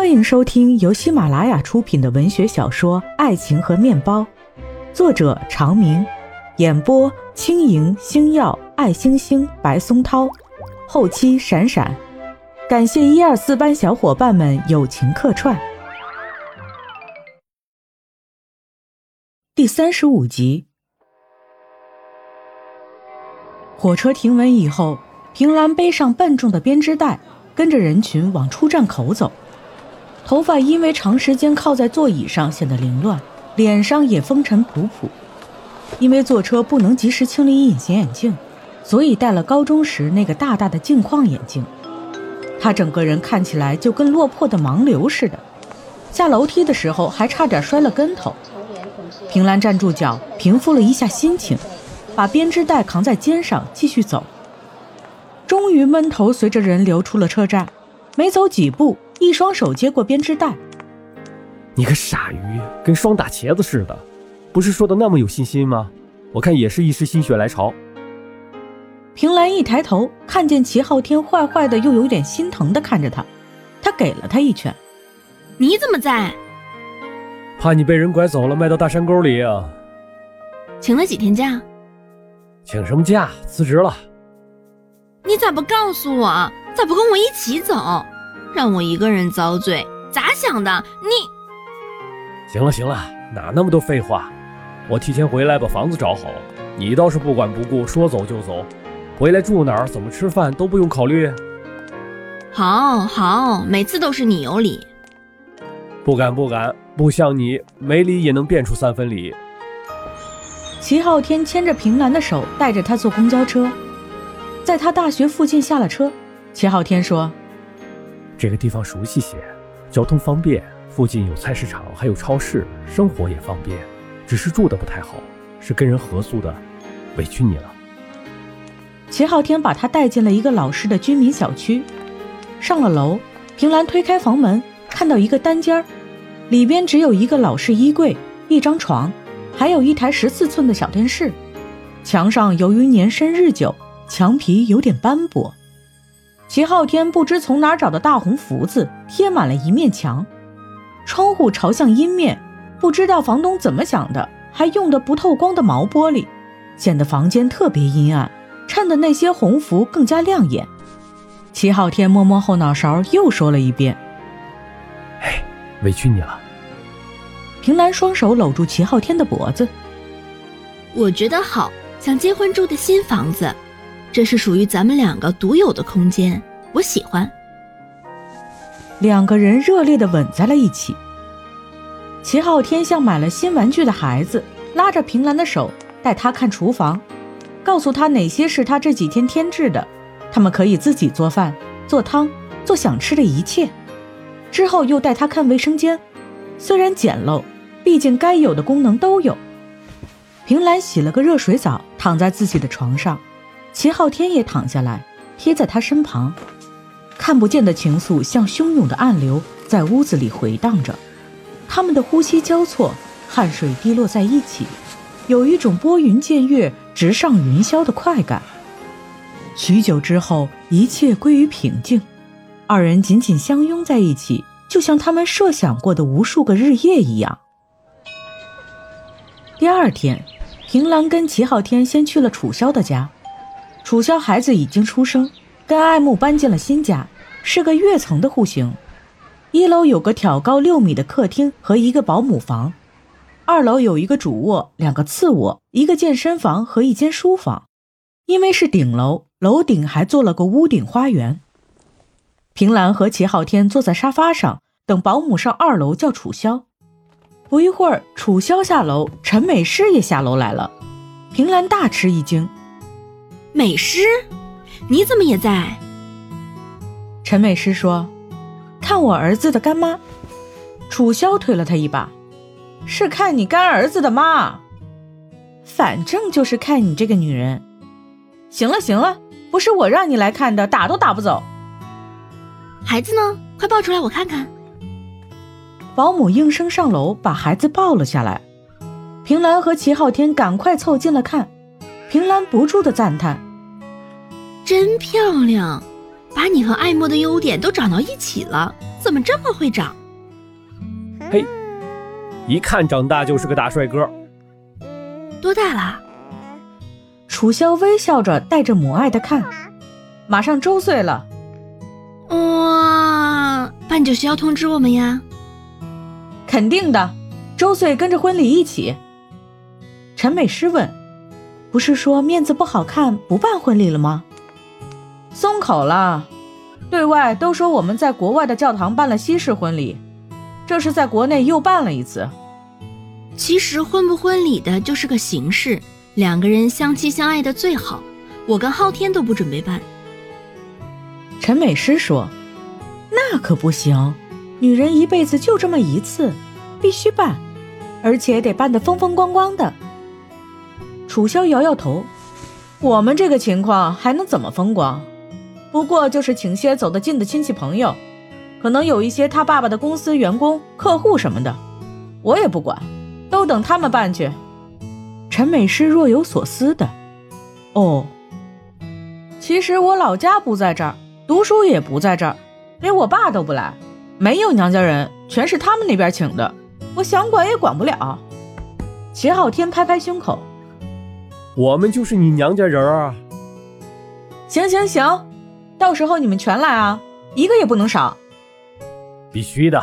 欢迎收听由喜马拉雅出品的文学小说《爱情和面包》，作者长明，演播轻盈、星耀、爱星星、白松涛，后期闪闪。感谢一二四班小伙伴们友情客串。第三十五集，火车停稳以后，平兰背上笨重的编织袋，跟着人群往出站口走。头发因为长时间靠在座椅上显得凌乱，脸上也风尘仆仆。因为坐车不能及时清理隐形眼镜，所以戴了高中时那个大大的镜框眼镜。他整个人看起来就跟落魄的盲流似的。下楼梯的时候还差点摔了跟头。平兰站住脚，平复了一下心情，把编织袋扛在肩上继续走。终于闷头随着人流出了车站，没走几步。一双手接过编织袋，你个傻鱼，跟霜打茄子似的，不是说的那么有信心吗？我看也是一时心血来潮。平兰一抬头，看见齐昊天坏坏的，又有点心疼的看着他，他给了他一拳。你怎么在？怕你被人拐走了，卖到大山沟里啊。请了几天假？请什么假？辞职了。你咋不告诉我？咋不跟我一起走？让我一个人遭罪，咋想的？你行了行了，哪那么多废话？我提前回来把房子找好，你倒是不管不顾，说走就走。回来住哪儿，怎么吃饭都不用考虑。好好，每次都是你有理。不敢不敢，不像你没理也能变出三分理。齐昊天牵着平兰的手，带着她坐公交车，在他大学附近下了车。齐昊天说。这个地方熟悉些，交通方便，附近有菜市场，还有超市，生活也方便，只是住的不太好，是跟人合租的，委屈你了。齐昊天把他带进了一个老式的居民小区，上了楼，平兰推开房门，看到一个单间儿，里边只有一个老式衣柜，一张床，还有一台十四寸的小电视，墙上由于年深日久，墙皮有点斑驳。齐昊天不知从哪找的大红福字，贴满了一面墙，窗户朝向阴面，不知道房东怎么想的，还用的不透光的毛玻璃，显得房间特别阴暗，衬得那些红福更加亮眼。齐昊天摸摸后脑勺，又说了一遍：“哎，委屈你了。”平兰双手搂住齐昊天的脖子：“我觉得好想结婚住的新房子。”这是属于咱们两个独有的空间，我喜欢。两个人热烈的吻在了一起。齐昊天像买了新玩具的孩子，拉着平兰的手，带她看厨房，告诉她哪些是他这几天添置的，他们可以自己做饭、做汤、做想吃的一切。之后又带她看卫生间，虽然简陋，毕竟该有的功能都有。平兰洗了个热水澡，躺在自己的床上。齐昊天也躺下来，贴在他身旁，看不见的情愫像汹涌的暗流，在屋子里回荡着。他们的呼吸交错，汗水滴落在一起，有一种拨云见月、直上云霄的快感。许久之后，一切归于平静，二人紧紧相拥在一起，就像他们设想过的无数个日夜一样。第二天，平兰跟齐昊天先去了楚萧的家。楚萧孩子已经出生，跟爱慕搬进了新家，是个跃层的户型。一楼有个挑高六米的客厅和一个保姆房，二楼有一个主卧、两个次卧、一个健身房和一间书房。因为是顶楼，楼顶还做了个屋顶花园。平兰和齐昊天坐在沙发上，等保姆上二楼叫楚萧。不一会儿，楚萧下楼，陈美诗也下楼来了。平兰大吃一惊。美诗，你怎么也在？陈美诗说：“看我儿子的干妈。”楚萧推了他一把：“是看你干儿子的妈，反正就是看你这个女人。”行了行了，不是我让你来看的，打都打不走。孩子呢？快抱出来我看看。保姆应声上楼，把孩子抱了下来。平兰和齐昊天赶快凑近了看。平兰不住的赞叹：“真漂亮，把你和爱莫的优点都长到一起了，怎么这么会长？嘿，一看长大就是个大帅哥。多大了？楚萧微笑着带着母爱的看，马上周岁了。哇，办酒需要通知我们呀？肯定的，周岁跟着婚礼一起。陈美诗问：“不是说面子不好看不办婚礼了吗？”松口了，对外都说我们在国外的教堂办了西式婚礼，这是在国内又办了一次。其实婚不婚礼的就是个形式，两个人相亲相爱的最好。我跟昊天都不准备办。陈美诗说：“那可不行，女人一辈子就这么一次，必须办，而且得办得风风光光的。”楚萧摇摇头：“我们这个情况还能怎么风光？不过就是请些走得近的亲戚朋友，可能有一些他爸爸的公司员工、客户什么的，我也不管。”都等他们办去。陈美诗若有所思的，哦，其实我老家不在这儿，读书也不在这儿，连我爸都不来，没有娘家人，全是他们那边请的，我想管也管不了。齐昊天拍拍胸口，我们就是你娘家人啊！行行行，到时候你们全来啊，一个也不能少。必须的。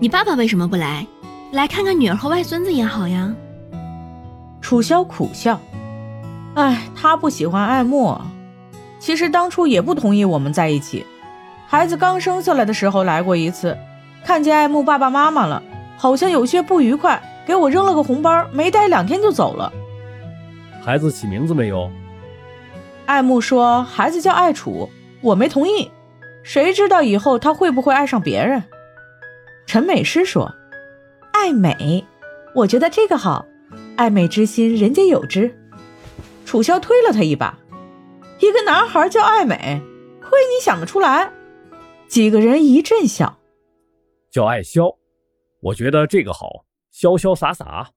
你爸爸为什么不来？来看看女儿和外孙子也好呀。楚萧苦笑，哎，他不喜欢爱慕，其实当初也不同意我们在一起。孩子刚生下来的时候来过一次，看见爱慕爸爸妈妈了，好像有些不愉快，给我扔了个红包，没待两天就走了。孩子起名字没有？爱慕说孩子叫爱楚，我没同意。谁知道以后他会不会爱上别人？陈美诗说。爱美，我觉得这个好。爱美之心，人皆有之。楚萧推了他一把。一个男孩叫爱美，亏你想得出来。几个人一阵笑。叫爱潇，我觉得这个好，潇潇洒洒。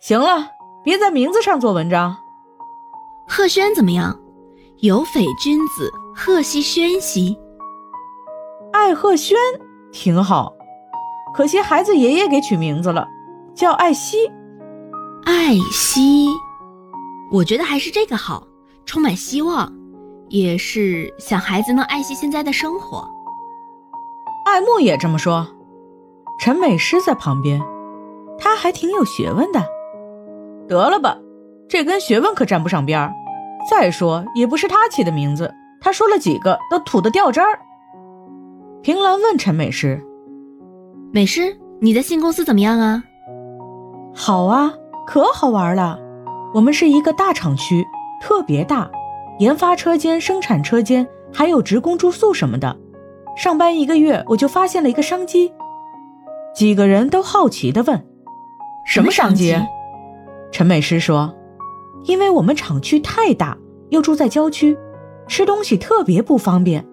行了，别在名字上做文章。贺轩怎么样？有匪君子，贺兮轩兮。爱贺轩挺好。可惜孩子爷爷给取名字了，叫艾希。艾希，我觉得还是这个好，充满希望，也是想孩子能爱惜现在的生活。爱慕也这么说。陈美诗在旁边，她还挺有学问的。得了吧，这跟学问可沾不上边儿。再说也不是他起的名字，他说了几个都土的掉渣儿。平兰问陈美诗。美诗，你的新公司怎么样啊？好啊，可好玩了。我们是一个大厂区，特别大，研发车间、生产车间，还有职工住宿什么的。上班一个月，我就发现了一个商机。几个人都好奇地问：“什么商机？”陈美师说：“因为我们厂区太大，又住在郊区，吃东西特别不方便。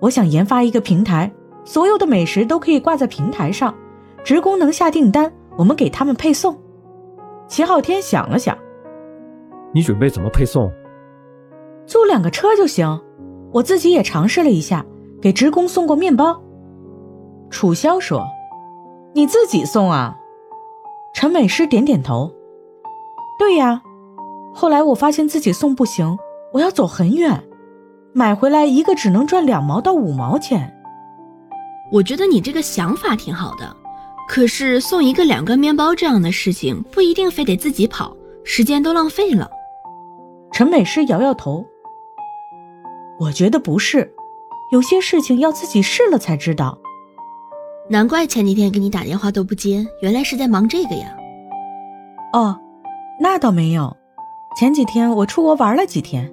我想研发一个平台。”所有的美食都可以挂在平台上，职工能下订单，我们给他们配送。齐昊天想了想，你准备怎么配送？租两个车就行。我自己也尝试了一下，给职工送过面包。楚萧说：“你自己送啊？”陈美师点点头：“对呀。”后来我发现自己送不行，我要走很远，买回来一个只能赚两毛到五毛钱。我觉得你这个想法挺好的，可是送一个两个面包这样的事情不一定非得自己跑，时间都浪费了。陈美诗摇摇头，我觉得不是，有些事情要自己试了才知道。难怪前几天给你打电话都不接，原来是在忙这个呀。哦，那倒没有，前几天我出国玩了几天。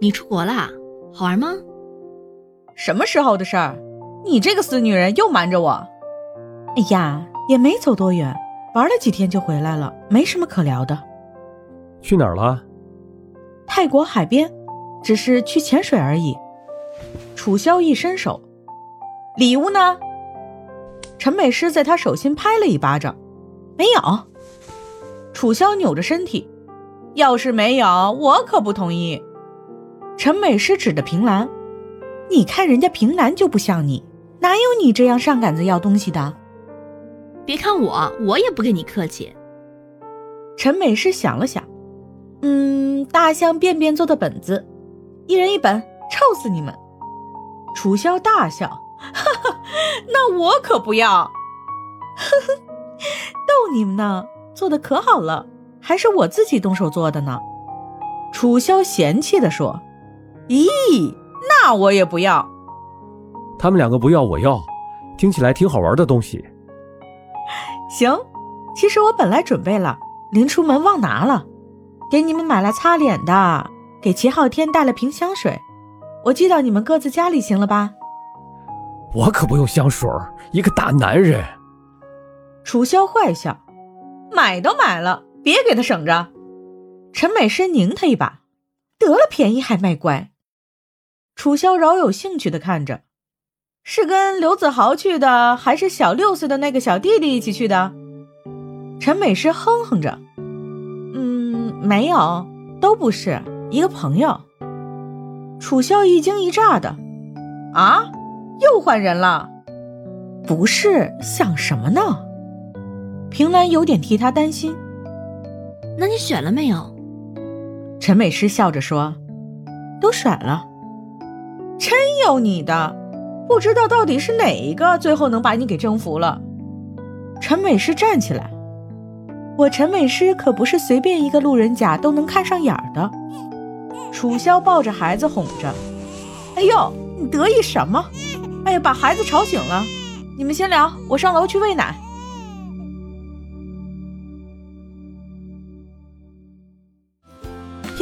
你出国啦？好玩吗？什么时候的事儿？你这个死女人又瞒着我！哎呀，也没走多远，玩了几天就回来了，没什么可聊的。去哪儿了？泰国海边，只是去潜水而已。楚萧一伸手，礼物呢？陈美诗在他手心拍了一巴掌，没有。楚萧扭着身体，要是没有，我可不同意。陈美诗指着平兰。你看人家平兰就不像你，哪有你这样上杆子要东西的？别看我，我也不跟你客气。陈美诗想了想，嗯，大象便便做的本子，一人一本，臭死你们！楚萧大笑，哈哈，那我可不要，呵呵，逗你们呢，做的可好了，还是我自己动手做的呢。楚萧嫌弃地说：“咦，那我也不要。”他们两个不要，我要，听起来挺好玩的东西。行，其实我本来准备了，临出门忘拿了，给你们买了擦脸的，给齐昊天带了瓶香水，我寄到你们各自家里，行了吧？我可不用香水，一个大男人。楚萧坏笑，买都买了，别给他省着。陈美诗拧他一把，得了便宜还卖乖。楚萧饶有兴趣的看着。是跟刘子豪去的，还是小六岁的那个小弟弟一起去的？陈美诗哼哼着，嗯，没有，都不是一个朋友。楚萧一惊一乍的，啊，又换人了？不是，想什么呢？平兰有点替他担心。那你选了没有？陈美诗笑着说：“都选了。”真有你的！不知道到底是哪一个最后能把你给征服了。陈美诗站起来，我陈美诗可不是随便一个路人甲都能看上眼的。楚萧抱着孩子哄着：“哎呦，你得意什么？哎呀，把孩子吵醒了。你们先聊，我上楼去喂奶。”